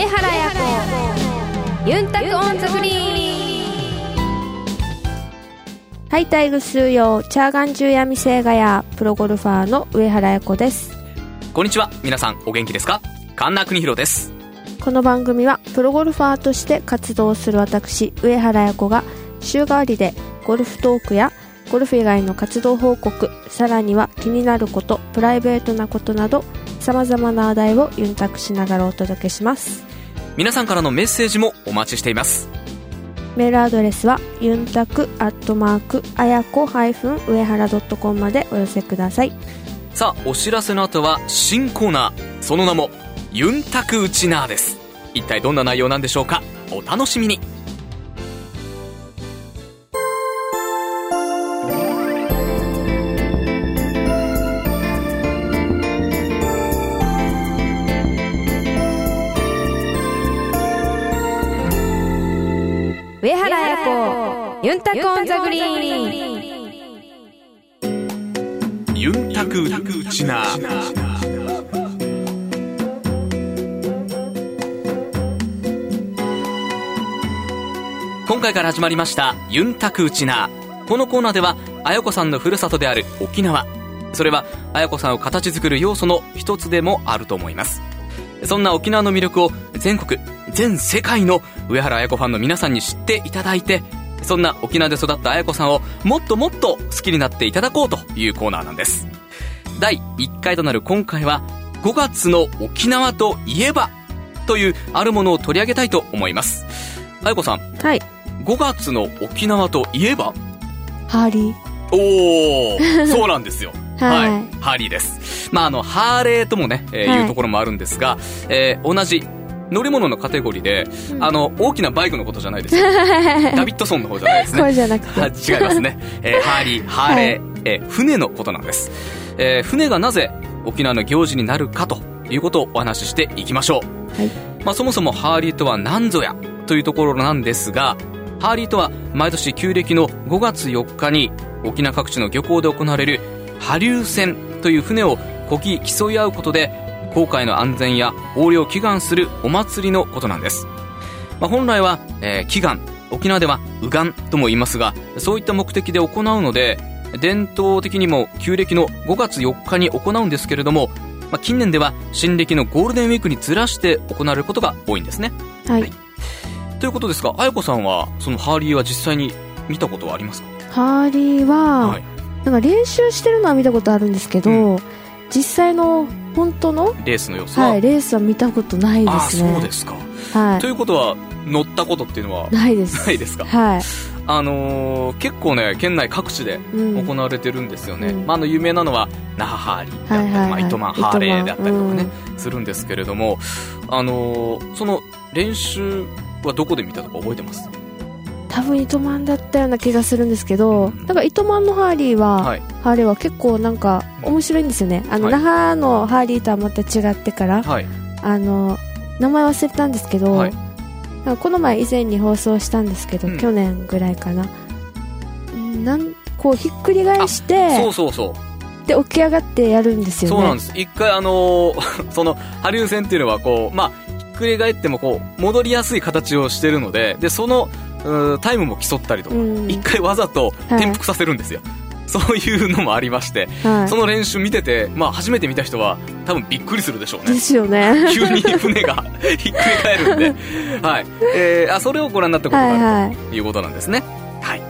上原彩子。ゆんたく on the green。はいたい、ぐすーよー、ちゃーがんじゅーやみせーがや、プロゴルファーの上原彩子です。こんにちは。皆さんお元気ですか？神田邦弘です。この番組は、プロゴルファーとして活動する私、上原彩子が、週替わりでゴルフトークや、ゴルフ以外の活動報告、さらには気になること、プライベートなことなど、様々な話題をユンタクしながらお届けします。皆さんからのメッセージもお待ちしています。メールアドレスは、ユンタクアットマーク、あやこ上原 .com までお寄せください。さあお知らせの後は新コーナー。その名もユンタクウチナーです。一体どんな内容なんでしょうか？お楽しみにタクオンザグリーンユンタクウチナ。今回から始まりましたユンタクウチナ。ーこのコーナーではあやこさんのふるさとである沖縄。それはあやこさんを形作る要素の一つでもあると思います。そんな沖縄の魅力を全国全世界の上原綾子ファンの皆さんに知っていただいてそんな沖縄で育った綾子さんをもっともっと好きになっていただこうというコーナーなんです。第1回となる今回は5月の沖縄といえばというあるものを取り上げたいと思います。綾子さんはい、5月の沖縄といえば？ハーリー。おー そうなんですよ。はい。ハーリーです。まあ、あの、ハーレーともね、えーはい。いうところもあるんですが、えー同じ乗り物のカテゴリーで、あの、大きなバイクのことじゃないですよ。ダビッドソンの方じゃないですね。これじゃなくて。は違いますね。えーハーリー、ハーレー、えー船のことなんです。えー船がなぜ沖縄の行事になるかということをお話ししていきましょう。はい。まあ、そもそもハーリーとは何ぞやというところなんですが、ハーリーとは毎年旧暦の5月4日に沖縄各地の漁港で行われる波流船という船をこぎ競い合うことで航海の安全や横領を祈願するお祭りのことなんです。まあ、本来は、えー祈願、沖縄では右岸とも言いますが、そういった目的で行うので、伝統的にも旧暦の5月4日に行うんですけれども、まあ、近年では新暦のゴールデンウィークにずらして行われることが多いんですね。はい。はいということですが、あやこさんは、そのハーリーは実際に見たことはありますか？ハーリーは、はい。なんか練習してるのは見たことあるんですけど、う実際の本当の、レースの様子は？はい、レースは見たことないでああ、すね。そうですか。はということは、乗ったことっていうのは？い。ないです。ないですか？はい。あのー結構ね、県内各地でうん。行われてるんですよね。うんまあ、あの、有名なのは、那覇ハーリーだったり、はいはいはいまあ、糸満ハーレーだったりとかね糸、するんですけれども、あのーその練習はどこで見たとか覚えてます？多分糸満だったような気がするんですけど、うんなんか糸満のハーリーは、はい。ハーレーは結構なんか面白いんですよね。あの、はい那覇のハーリーとはまた違ってから、はい。あの、名前忘れたんですけど、はいこの前以前に放送したんですけど、うん去年ぐらいかな。んなんこうひっくり返して、そうそうそう。で起き上がってやるんですよね。そうなんです。一回あのー その、波流線っていうのはこう、まあ、ひっくり返ってもこう、戻りやすい形をしてるので、で、その、タイムも競ったりとか、うん一回わざとはい転覆させるんですよ。そういうのもありまして、はいその練習見てて、まあ、初めて見た人は多分びっくりするでしょうね。ですよね。急に船が ひっくり返るんで、はい。えー、あ、それをご覧になったことがあると。はいはい。いうことなんですね。はい。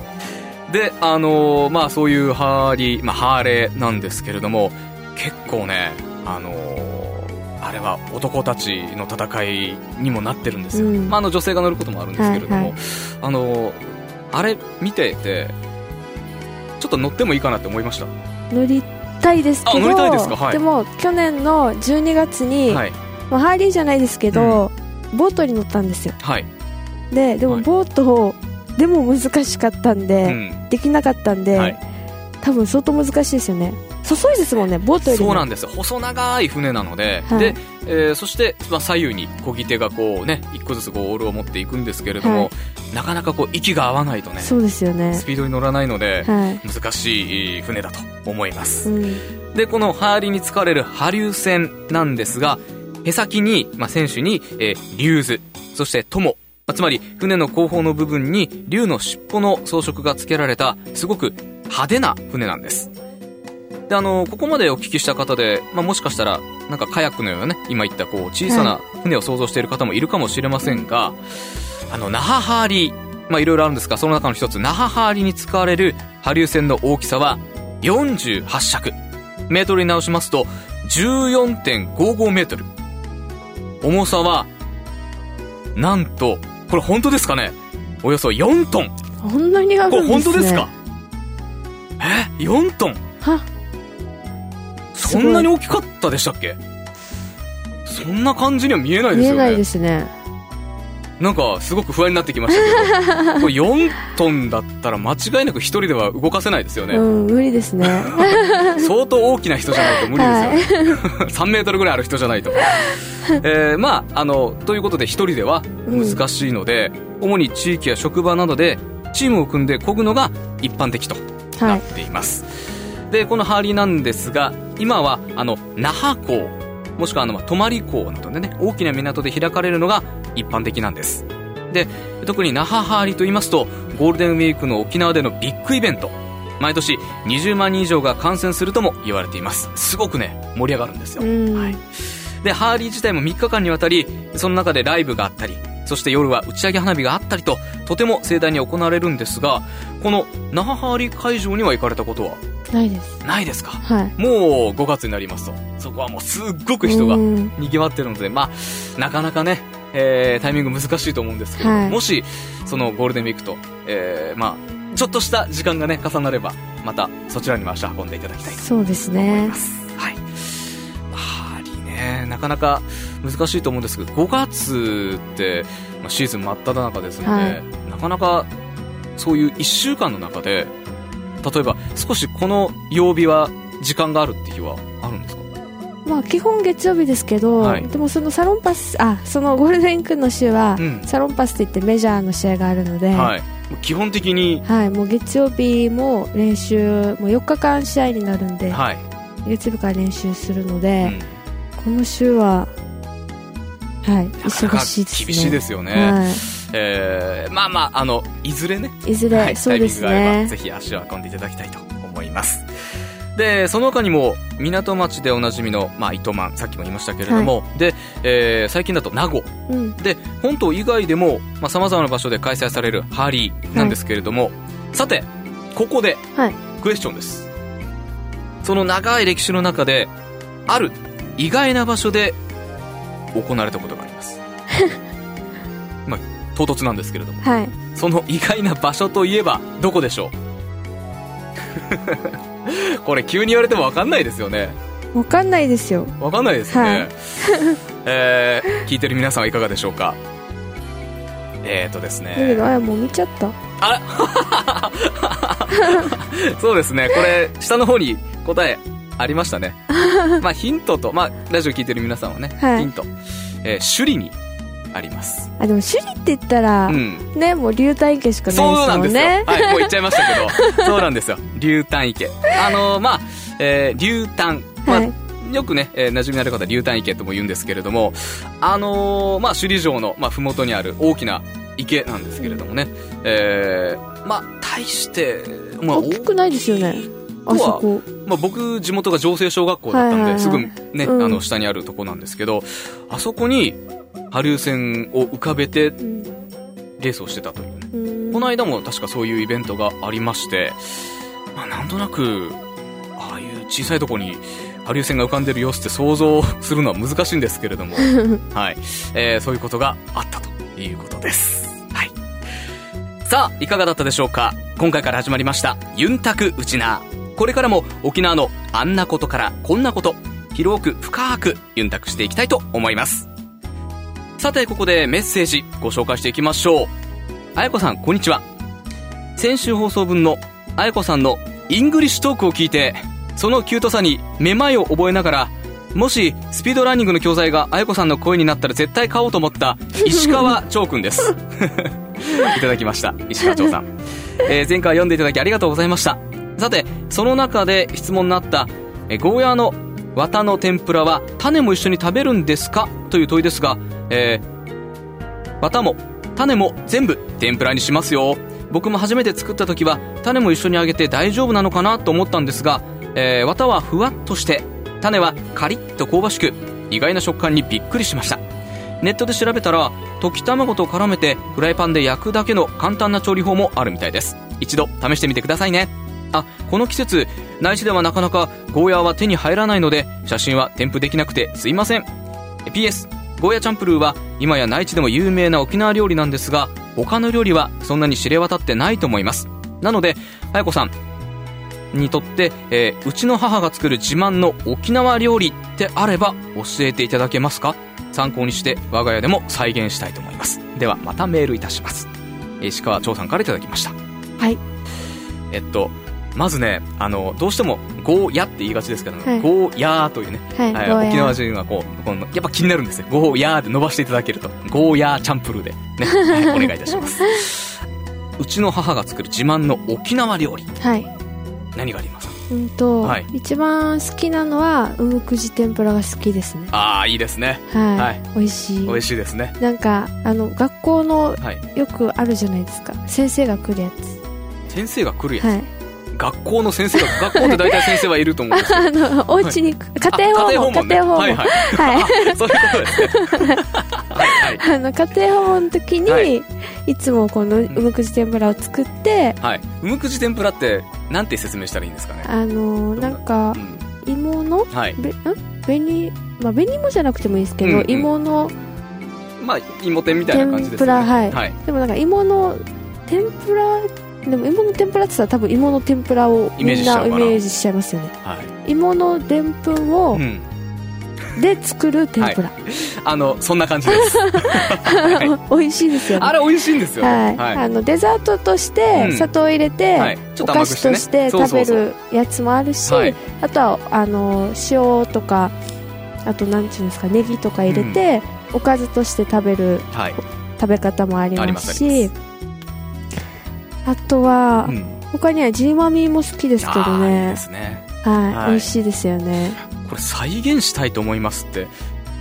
で、あのーまあそういうハーリー、まあハーレーなんですけれども、結構ね、あのーあれは男たちの戦いにもなってるんですよ。うんまああの女性が乗ることもあるんですけれども、はいはいあのーあれ見てて、ちょっと乗ってもいいかなって思いました。乗りたいですけど、あ乗りたいですか？はいでも去年の12月に、はい。まあ、ハーリーじゃないですけど、ボートに乗ったんですよ。はい。で、でもはいボートを、でも難しかったんで、うん。できなかったんで、はい多分相当難しいですよね。細いですもんね、ボートよりも。そうなんですよ細長い船なので、はいで、えーそして、まあ、左右に漕ぎ手がこうね一個ずつこうオールを持っていくんですけれども、はいなかなかこう息が合わないとねそうですよねス。ピードに乗らないので、はい。難しい船だと思います、うん。でこのハーリーに使われる波流船なんですがへ先に、まあ、選手に、えー、竜図、そして友、まあつまり船の後方の部分に竜の尻尾の装飾が付けられた、すごく派手な船なんです。で、あの、ここまでお聞きした方で、まあ、もしかしたら、なんかカヤックのようなね、今言ったこう、小さな船を想像している方もいるかもしれませんが、あの、那覇ハーリー、まあ、いろいろあるんですが、その中の一つ、那覇ハーリーに使われる波竜船の大きさは48尺。メートルに直しますと、14.55メートル。重さは、なんと、これ本当ですかね？およそ4トン。こんなにあるんですね。これ本当ですか？え ?4 トンは？そんなに大きかったでしたっけ？そんな感じには見えないですよね。見えないですね。なんか、すごく不安になってきましたけど、これ4トンだったら間違いなく一人では動かせないですよね。うん、無理ですね。相当大きな人じゃないと無理ですよね。はい、3メートルぐらいある人じゃないと。えー、まあ、あの、ということで一人では難しいので、うん、主に地域や職場などでチームを組んで漕ぐのが一般的となっています。はいでこのハーリーなんですが今はあの那覇港もしくはあの泊港などでね大きな港で開かれるのが一般的なんです。で特に那覇ハーリーと言いますとゴールデンウィークの沖縄でのビッグイベント。毎年20万人以上が観戦するとも言われています。すごくね盛り上がるんですよ、はい、でハーリー自体も3日間にわたりその中でライブがあったりそして夜は打ち上げ花火があったりととても盛大に行われるんですがこの那覇ハーリー会場には行かれたことは？ないです。ないですか、はい、もう5月になりますと。そこはもうすっごく人がにぎわってるのでまあなかなかねえー、タイミング難しいと思うんですけど、はい、もしそのゴールデンウィークと、えー、まあちょっとした時間がね重なればまたそちらにも足運んでいただきたいと思います。そうですね。はいねなかなか難しいと思うんですけど5月って、まあ、シーズン真っ只中ですので、はい、なかなかそういう1週間の中で例えば少しこの曜日は時間があるって日はあるんですか？まあ、基本月曜日ですけど、はい、でもそのサロンパスあそのゴールデンウィークの週は、うん、サロンパスといってメジャーの試合があるので、はい、基本的に、はい、もう月曜日も練習もう4日間試合になるんで、はい、月曜日から練習するので、うん、この週は、はい、忙しいですね。厳しいですよね、はい。えー、まあまああのいずれねいずれ、はい、そうですね。ぜひ足を運んでいただきたいと思います。でその他にも港町でおなじみの、まあ、糸満さっきも言いましたけれども、はい、で、えー、最近だと名護、うん、で本島以外でもさまざ、まな場所で開催されるハーリーなんですけれども、はい、さてここで、クエスチョンです。その長い歴史の中である意外な場所で行われたことがあります。まあ唐突なんですけれども、はい、その意外な場所といえばどこでしょう？これ急に言われても分かんないですよね。分かんないですよ。分かんないですよね、はい、えー、聞いてる皆さんはいかがでしょうか？えーとですね。だけどあやもう見ちゃった。あそうですね。これ下の方に答えありましたね。まあヒントとまあラジオ聞いてる皆さんはね、はい、ヒント、えー、首里にあります。あでも首里って言ったら、うん、ねもう流体池しかないですもんね。そうなんですよ。はいもう言っちゃいましたけど。そうなんですよ。流体池。あのー、まあ、えー、流体まあ、はい。よくね、えー、馴染みのある方は流体池とも言うんですけれども、あのー、まあ、首里城の、まあ、ふもとにある大きな池なんですけれどもね、えー、まあ、大して、まあ、大きくないですよね。あそこ。まあ、僕、地元が城西小学校だったんで、すぐね、うん、あの、下にあるとこなんですけど、あそこに、波竜船を浮かべて、レースをしてたというね、うん、この間も確かそういうイベントがありまして、まあ、なんとなく、ああいう小さいとこに、波竜船が浮かんでる様子って想像するのは難しいんですけれども、はい。えー、そういうことがあったということです。はい。さあ、いかがだったでしょうか？今回から始まりました、ユンタクウチナー。これからも沖縄のあんなことからこんなこと、広く深くユンタクしていきたいと思います。さて、ここでメッセージご紹介していきましょう。あやこさん、こんにちは。先週放送分のあやこさんのイングリッシュトークを聞いて、そのキュートさにめまいを覚えながら、もしスピードラーニングの教材があやこさんの声になったら絶対買おうと思った石川長くんです。いただきました。石川長さん。えー、前回読んでいただきありがとうございました。その中で質問になった、えゴーヤーのワタの天ぷらは種も一緒に食べるんですか？という問いですが、えー、綿も種も全部天ぷらにしますよ。僕も初めて作った時は種も一緒に揚げて大丈夫なのかなと思ったんですが、えー、綿はふわっとして種はカリッと香ばしく意外な食感にびっくりしました。ネットで調べたら溶き卵と絡めてフライパンで焼くだけの簡単な調理法もあるみたいです。一度試してみてくださいね。あこの季節内地ではなかなかゴーヤーは手に入らないので写真は添付できなくてすいません。PS ゴーヤーチャンプルーは今や内地でも有名な沖縄料理なんですが他の料理はそんなに知れ渡ってないと思います。なので綾子さんにとって、えー、うちの母が作る自慢の沖縄料理ってあれば教えていただけますか？参考にして我が家でも再現したいと思います。ではまたメールいたします。石川長さんからいただきました。はい。えっとまずねあのどうしても「ゴーヤ」って言いがちですけど、ねはい、ゴーヤーというね、はい沖縄人はこうこのやっぱ気になるんですよ「ゴーヤー」で伸ばしていただけると「ゴーヤーチャンプルーでね、はい、お願いいたします。うちの母が作る自慢の沖縄料理。はい。何があります？うんと、はい、一番好きなのはうむくじ天ぷらが好きですね。ああいいですね。はい、はい、美味しい。美味しいですね。なんかあの学校のよくあるじゃないですか、先生が来るやつ。先生が来るやつ、はい学校の先生が 学校って大体先生はいると思うんですけど あのお家に、家庭訪問家庭訪問はいはい、はい、そういうことですね。はい、あの家庭訪問の時に、はい、いつもこのうむくじ天ぷらを作って、はい、うむくじ天ぷらってなんて説明したらいいんですかね？あのな？んか、うん、芋の、はい、べん？紅まあ紅芋じゃなくてもいいですけど、うんうん、芋のまあ芋天みたいな感じですね。天ぷらはい、はい、でもなんか芋の天ぷらでも芋の天ぷらって言ったら多分芋の天ぷらをみんなイメージしちゃいますよね、はい、芋のでんぷんを、うん、で作る天ぷら、はい、あのそんな感じです、はい、美味しいですよね。あれ美味しいんですよ、はい、あのデザートとして砂糖を入れて、うん、お菓子として食べるやつもあるしあとはあの塩とかあと何ていうんですかネギとか入れて、うん、おかずとして食べる、食べ方もありますしあとは、うん、他にはジーマミーも好きですけどね。いいですね。はい、はい、美味しいですよね。これ再現したいと思いますって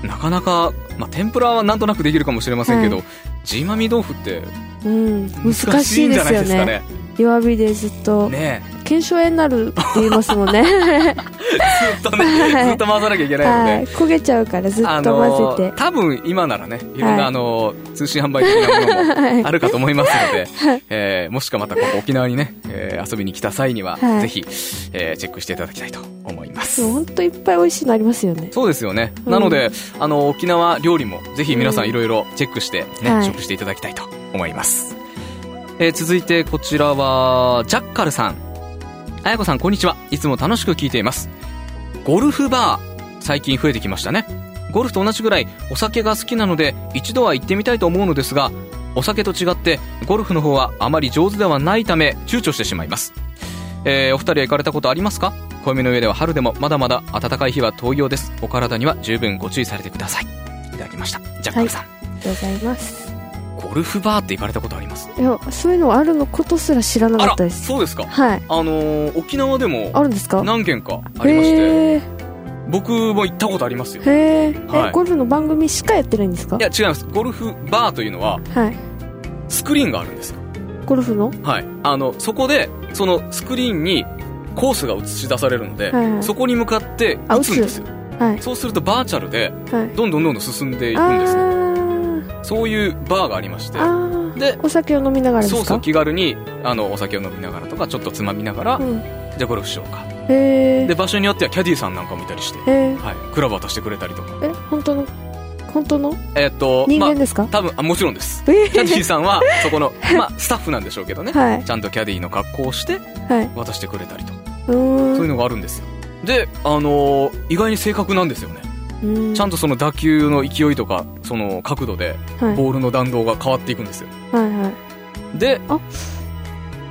なかなか、まあ、天ぷらはなんとなくできるかもしれませんけど、はい、ジーマミー豆腐って難しいんじゃないですかね、弱火でずっと。ね。腱鞘炎になるって言いますもんね。ずっとね、ずっと回さなきゃいけないので、はい、焦げちゃうからずっと混ぜて、多分今ならねい。ろんな、あの通信販売的なものもあるかと思いますので、はい、えー、もしくはまたここ沖縄にね、えー、遊びに来た際には、はい、ぜひ、えー、チェックしていただきたいと思います。本当いっぱい美味しいのありますよね。そうですよね、うん、なのであの沖縄料理もぜひ皆さんいろいろチェックしてね、うん、食していただきたいと思います、えー、続いてこちらはジャッカルさん。あやこさんこんにちは。いつも楽しく聞いています。ゴルフバー最近増えてきましたね。ゴルフと同じぐらいお酒が好きなので一度は行ってみたいと思うのですがお酒と違ってゴルフの方はあまり上手ではないため躊躇してしまいます、えー、お二人は行かれたことありますか？暦の上では春でもまだまだ暖かい日は遠いようです。お体には十分ご注意されてください。いただきました。ジャッカルさん、はい、ありがとうございます。ゴルフバーって行かれたことあります？いやそういうのあるのことすら知らなかったです。そうですか。はい。あのー、沖縄でもあるんですか？何軒かありまして。僕も行ったことありますよ。へえ、はい、ゴルフの番組しかやってないんですか？いや違います。ゴルフバーというのは、はい、スクリーンがあるんですよ。ゴルフの？はい。あのそこでそのスクリーンにコースが映し出されるので、はいはい、そこに向かって打つんですよ、はい、そうするとバーチャルでどんどんどんどん進んでいくんですね、そういうバーがありましてでお酒を飲みながらそうそう気軽にあのお酒を飲みながらとかちょっとつまみながら、うん、じゃあゴルフしようか。で場所によってはキャディーさんなんかもいたりして、はい、クラブ渡してくれたりとか。え本当の？本当の？えー、っと人間ですか、まあ、多分あもちろんです、キャディーさんはそこの、まあ、スタッフなんでしょうけどね、はい、ちゃんとキャディーの格好をして渡してくれたりと、はい、そういうのがあるんですよ。であのー、意外に正確なんですよねちゃんとその打球の勢いとかその角度でボールの弾道が変わっていくんですよ、はいはい、で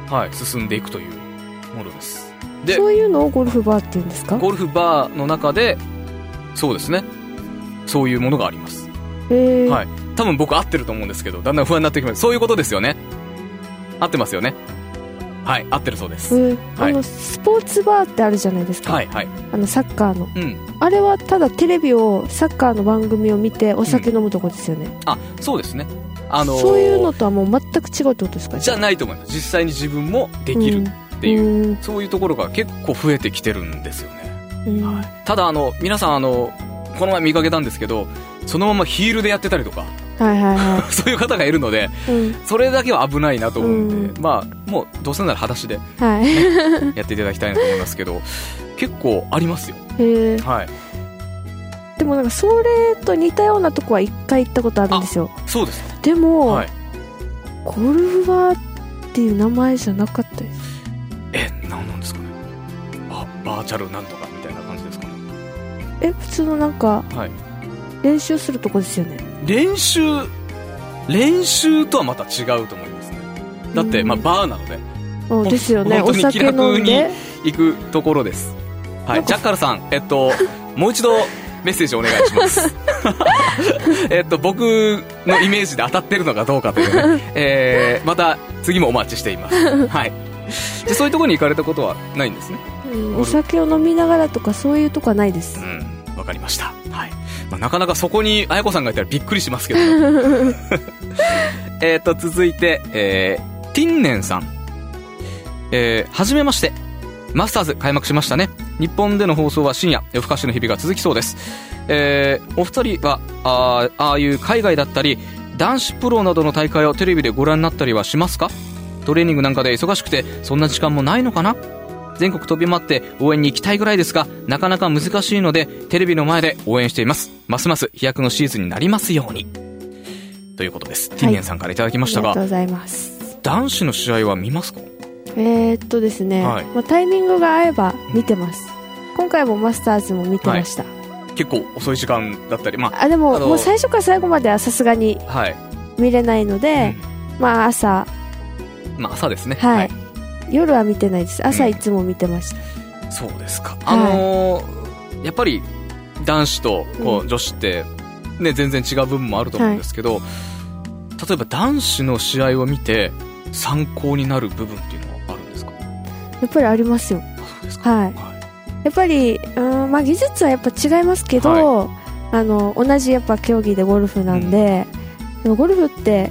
はい進んでいくというものです。でそういうのをゴルフバーって言うんですか？ゴルフバーの中でそうですね。そういうものがあります。へえ、はい、多分僕合ってると思うんですけどだんだん不安になってきます。そういうことですよね。合ってますよねはい合ってるそうです、えーはい。あのスポーツバーってあるじゃないですか、はいはい。あのサッカーの。うん。あれはただテレビをサッカーの番組を見てお酒飲むとこですよね、あそうですね。あのーそういうのとはもう全く違うってことですか？じゃないと思います。実際に自分もできるっていう、うん。そういうところが結構増えてきてるんですよね、うん。はい、ただあの皆さんあのこの前見かけたんですけどそのままヒールでやってたりとかはいはいは そういう方がいるのでい、うん、それだけは危ないなと思うんで、うまあもうどうせなら裸足ではい。やっていただきたいなと思いますけど結構ありますよ。へー。はい。でもなんかそれと似たようなとこは一回行ったことあるんですよ。そうですでも、はい。ゴルフバーっていう名前じゃなかったです。え何なんですかね。ババーチャルなんとかみたいな感じですかね。え普通のなんかはい。練習するとこですよね練習練習とはまた違うと思いますね。だって、うん。まあ、バーなので。うん。ですよね。お本当に酒飲んで。行くところです。はい。ジャッカルさんえっと もう一度メッセージお願いします。えっと僕のイメージで当たってるのかどうかというね、えー、また次もお待ちしています。はい。じゃあそういうところに行かれたことはないんですね。うん。お酒を飲みながらとかそういうとこはないです。うん。わかりました。はい、まあ、なかなかそこに綾子さんがいたらびっくりしますけど えっと続いて、えー、ティンネンさん。えー、はじめまして。マスターズ開幕しましたね。日本での放送は深夜夜更かしの日々が続きそうです。えー、お二人はあーああいう海外だったり男子プロなどの大会をテレビでご覧になったりはしますか？トレーニングなんかで忙しくてそんな時間もないのかな？全国飛び回って応援に行きたいぐらいですがなかなか難しいのでテレビの前で応援しています。ますます飛躍のシーズンになりますように。ということです、ティンネンさんからいただきましたがありがとうございます。男子の試合は見ますか？えー、っとですね、はい。まあ、タイミングが合えば見てます。今回もマスターズも見てました、結構遅い時間だったりまあでももう最初から最後まではさすがにあはい、見れないので、まあ朝。まあ朝ですね。はい、夜は見てないです。朝うん。いつも見てました、そうですか。あのーやっぱり男子とこうう女子って、ね、全然違う部分もあると思うんですけど、例えば男子の試合を見て参考になる部分っていうのはあるんですか？やっぱりありますよ。あそうですか。はい。やっぱりうん、まあ、技術はやっぱ違いますけど、あの同じやっぱ競技でゴルフなんで、でもゴルフって、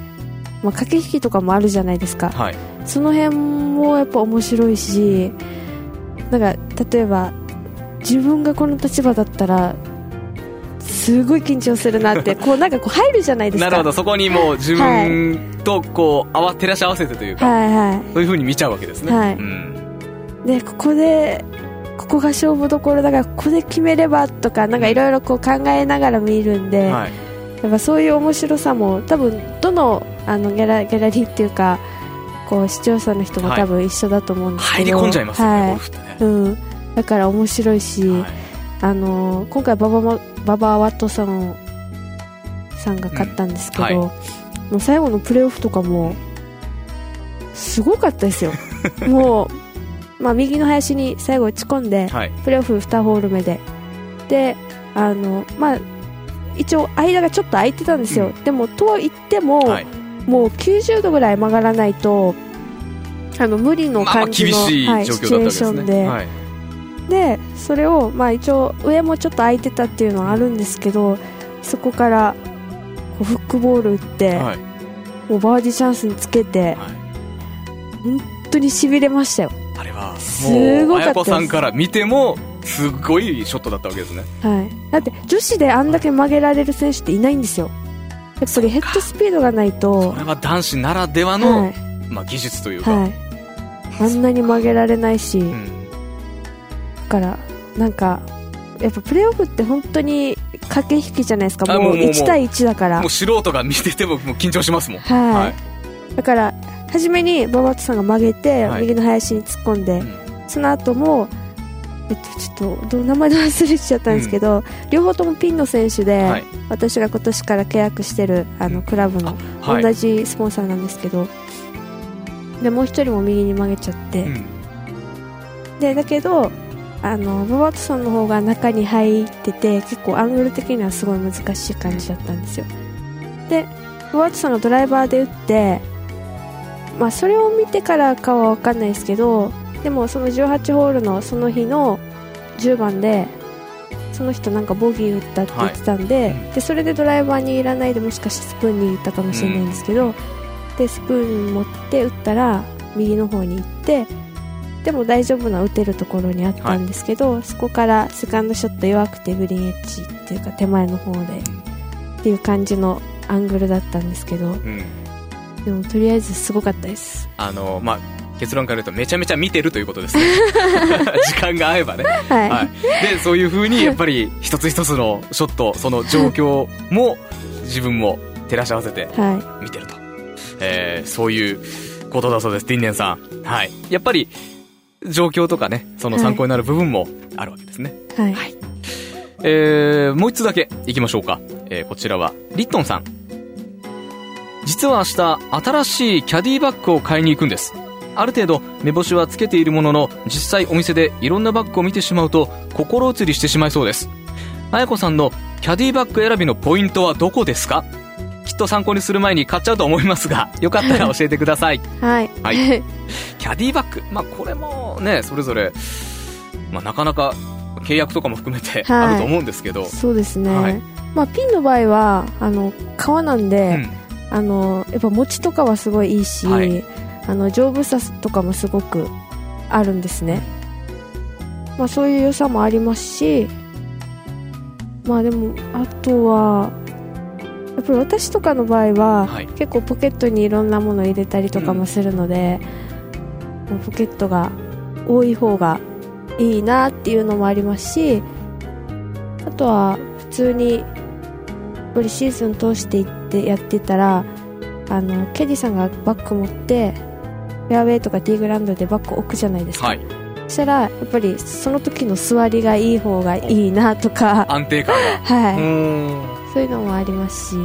まあ、駆け引きとかもあるじゃないですか。はい。その辺もやっぱ面白いしなんか例えば自分がこの立場だったらすごい緊張するなって こうなんかこう入るじゃないですか。なるほど。そこにもう自分とこう、あわ照らし合わせてというか、はい。はそういうふうに見ちゃうわけですね、はい。うん、いでここでここが勝負どころだからここで決めればとかなんかいろいろこう考えながら見るんで、はい。やっぱそういう面白さも多分どのあのギャラギャラリーっていうかこう視聴者の人もはい。多分一緒だと思うんですけど、入り込んじゃいますよね、はい。ね、うん、だから面白いし、はい。あのー今回ババマババワットソンさんが勝ったんですけど、うん。はもう最後のプレーオフとかもすごかったですよ。もう、まあ、右の林に最後打ち込んではい。プレーオフ2ホール目で。であのまあ一応間がちょっと空いてたんですよ、うでもと言っても、はいもう90度ぐらい曲がらないとあの無理の感じの、いはい、状シチュエーションで、ねはい。でそれを、まあ、一応上もちょっと空いてたっていうのはあるんですけどそこからこうフックボール打って、はい。もうバーディーチャンスにつけてはい。本当にしびれましたよ、あれはすごかったさんから見てもすごいショットだったわけですね。はい、だって女子であんだけ曲げられる選手っていないんですよやっぱりヘッドスピードがないと。それは男子ならではの、はい。まあ、技術というか、はい、あんなに曲げられないし、うん。だからなんかやっぱプレーオフって本当に駆け引きじゃないですか。もうあもうもうもう。1対1だから。もう素人が見ててももう緊張しますもん。はい、はい。だから初めにババットさんが曲げて、はい。右の林に突っ込んで、うん。その後もえっと、ちょっと名前で忘れちゃったんですけど、両方ともピンの選手で、はい。私が今年から契約してるあのクラブのはい。同じスポンサーなんですけど、でもう一人も右に曲げちゃって、うん。でだけどあのババットさんの方が中に入ってて結構アングル的にはすごい難しい感じだったんですよ。でババットさんがドライバーで打ってまあ、それを見てからかは分かんないですけどでもその18ホールのその日の10番でその人なんかボギー打ったって言ってたんではい、でそれでドライバーにいらないでもしかしてスプーンに行ったかもしれないんですけど、うん、でスプーン持って打ったら右の方に行ってでも大丈夫な打てるところにあったんですけど、はい、そこからセカンドショット弱くてグリーンエッジっていうか手前の方でっていう感じのアングルだったんですけど、うん、でもとりあえずすごかったです。あのまあ結論から言うとめちゃめちゃ見てるということですね。時間が合えばね、はい、はい、でそういうふうにやっぱり一つ一つのショットその状況も自分も照らし合わせて見てると、はい、えー、そういうことだそうです。ティンネンさん。はい。やっぱり状況とかねその参考になる部分もあるわけですね。はい、はい、えー、もう一つだけいきましょうか、えー、こちらはリットンさん。実は明日新しいキャディバッグを買いに行くんですある程度目星はつけているものの実際お店でいろんなバッグを見てしまうと心移りしてしまいそうです。綾子さんのキャディバッグ選びのポイントはどこですか？きっと参考にする前に買っちゃうと思いますが よかったら教えてください。はい、はい、キャディバッグ。まあこれもねそれぞれ、まあ、なかなか契約とかも含めてあると思うんですけど、はい、そうですね、はい、まあ、ピンの場合はあの革なんで、うん、あのやっぱ持ちとかはすごいいいし、はい、あの丈夫さとかもすごくあるんですね、まあ、そういう良さもありますしまあでもあとはやっぱり私とかの場合は、はい、結構ポケットにいろんなもの入れたりとかもするので、うん、ポケットが多い方がいいなっていうのもありますしあとは普通にやっぱりシーズン通していってやってたらあのケディさんがバッグ持ってフェアウェイとかティーグラウンドでバッグ置くじゃないですか、はい、そしたらやっぱりその時の座りがいい方がいいなとか。安定感が。はい。そういうのもありますし。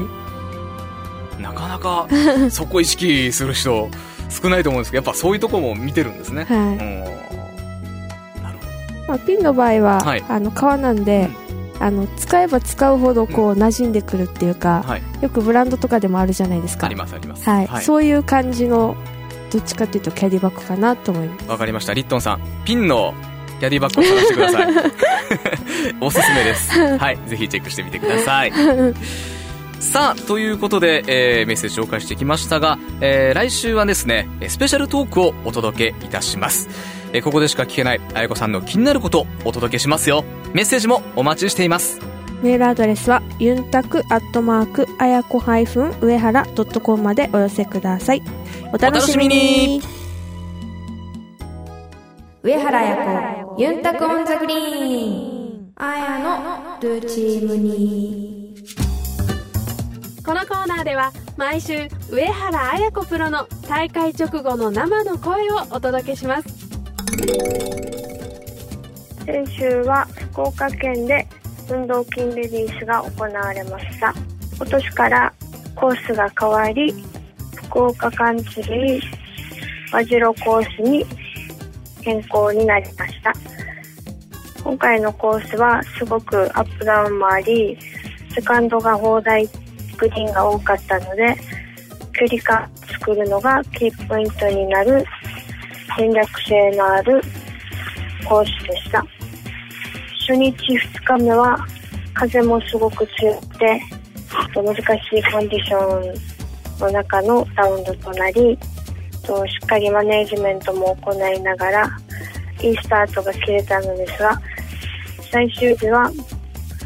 なかなかそこ意識する人少ないと思うんですけどやっぱそういうとこも見てるんですね。はい。なるほど、まあ、ピンの場合は、はい、あの革なんで、うん、あの使えば使うほどこう馴染んでくるっていうか、はい、よくブランドとかでもあるじゃないですか。ありますあります、はい、はい、そういう感じのどっちかというとキャディバッグかなと思います。わかりました。リットンさんピンのキャディバッグを探してください。おすすめです。はい。ぜひチェックしてみてください。さあということで、えー、メッセージ紹介してきましたが、えー、来週はですねスペシャルトークをお届けいたします。えここでしか聞けないあやこさんの気になることお届けしますよ。メッセージもお待ちしています。メールアドレスはユンタクアットマークあやこ上原ドットコムまでお寄せくださいお楽しみに。上原彩子ゆんたく on the green あやのルーチームにこのコーナーでは毎週上原彩子プロの大会直後の生の声をお届けします。先週は福岡県で運動筋レディースが行われました。今年からコースが変わり福岡カンツリー和白コースに変更になりました。今回のコースはすごくアップダウンもありセカンドが砲台グリーンが多かったので距離感作るのがキーポイントになる戦略性のあるコースでした。初日2日目は風もすごく強くて難しいコンディションの中のラウンドとなりとしっかりマネージメントも行いながらいいスタートが切れたのですが最終日は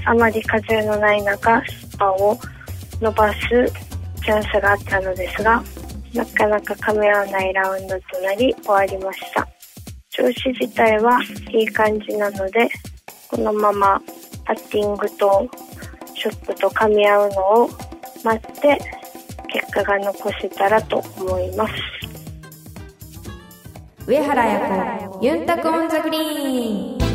あまり風のない中スパを伸ばすチャンスがあったのですがなかなか噛み合わないラウンドとなり終わりました。調子自体はいい感じなのでこのままパッティングとショットと噛み合うのを待って結果が残せたらと思います。上原彩子ユンタクオンザグリーン。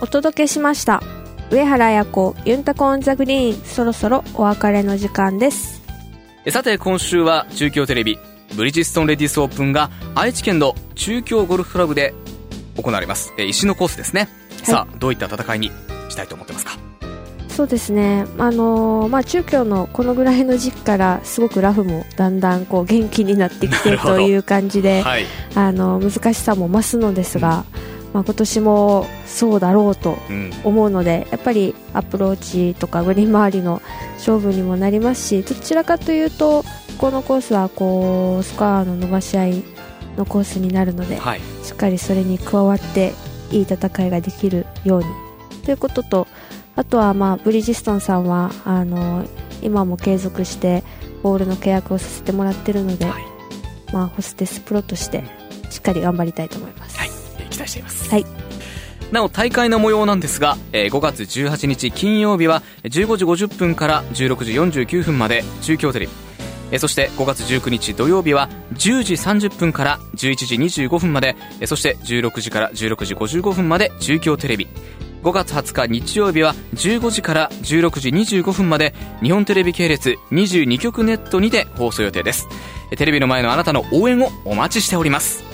お届けしました。上原彩子ユンタコオンザグリーン。そろそろお別れの時間です。さて今週は中京テレビブリヂストンレディスオープンが愛知県の中京ゴルフクラブで行われます、えー石のコースですね、さあどういった戦いにしたいと思ってますか？そうですね、あのーまあ、中京のこのぐらいの時期からすごくラフもだんだんこう元気になってきてという感じで、はい、あの難しさも増すのですが、まあ、今年もそうだろうとうん、思うのでやっぱりアプローチとかグリーン周りの勝負にもなりますしどちらかというとこのコースはこうスコアの伸ばし合いのコースになるのではいしっかりそれに加わっていい戦いができるようにということとあとはまあブリヂストンさんはあの今も継続してボールの契約をさせてもらってるので、はいまあ、ホステスプロとしてしっかり頑張りたいと思います。はい、えー期待しています。はいなお、大会の模様なんですが、えー5月18日金曜日は15時50分から16時49分まで中京テレビ。えーそして5月19日土曜日は10時30分から11時25分まで、えーそして16時から16時55分まで中京テレビ。5月20日日曜日は15時から16時25分まで日本テレビ系列22局ネットにて放送予定です。えーテレビの前のあなたの応援をお待ちしております。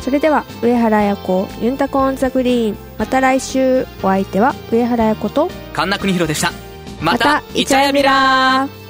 それでは上原彩子ユンタコオンザグリーンまた来週お相手は上原彩子と神田邦弘でした。ままた、イチャヤビラーー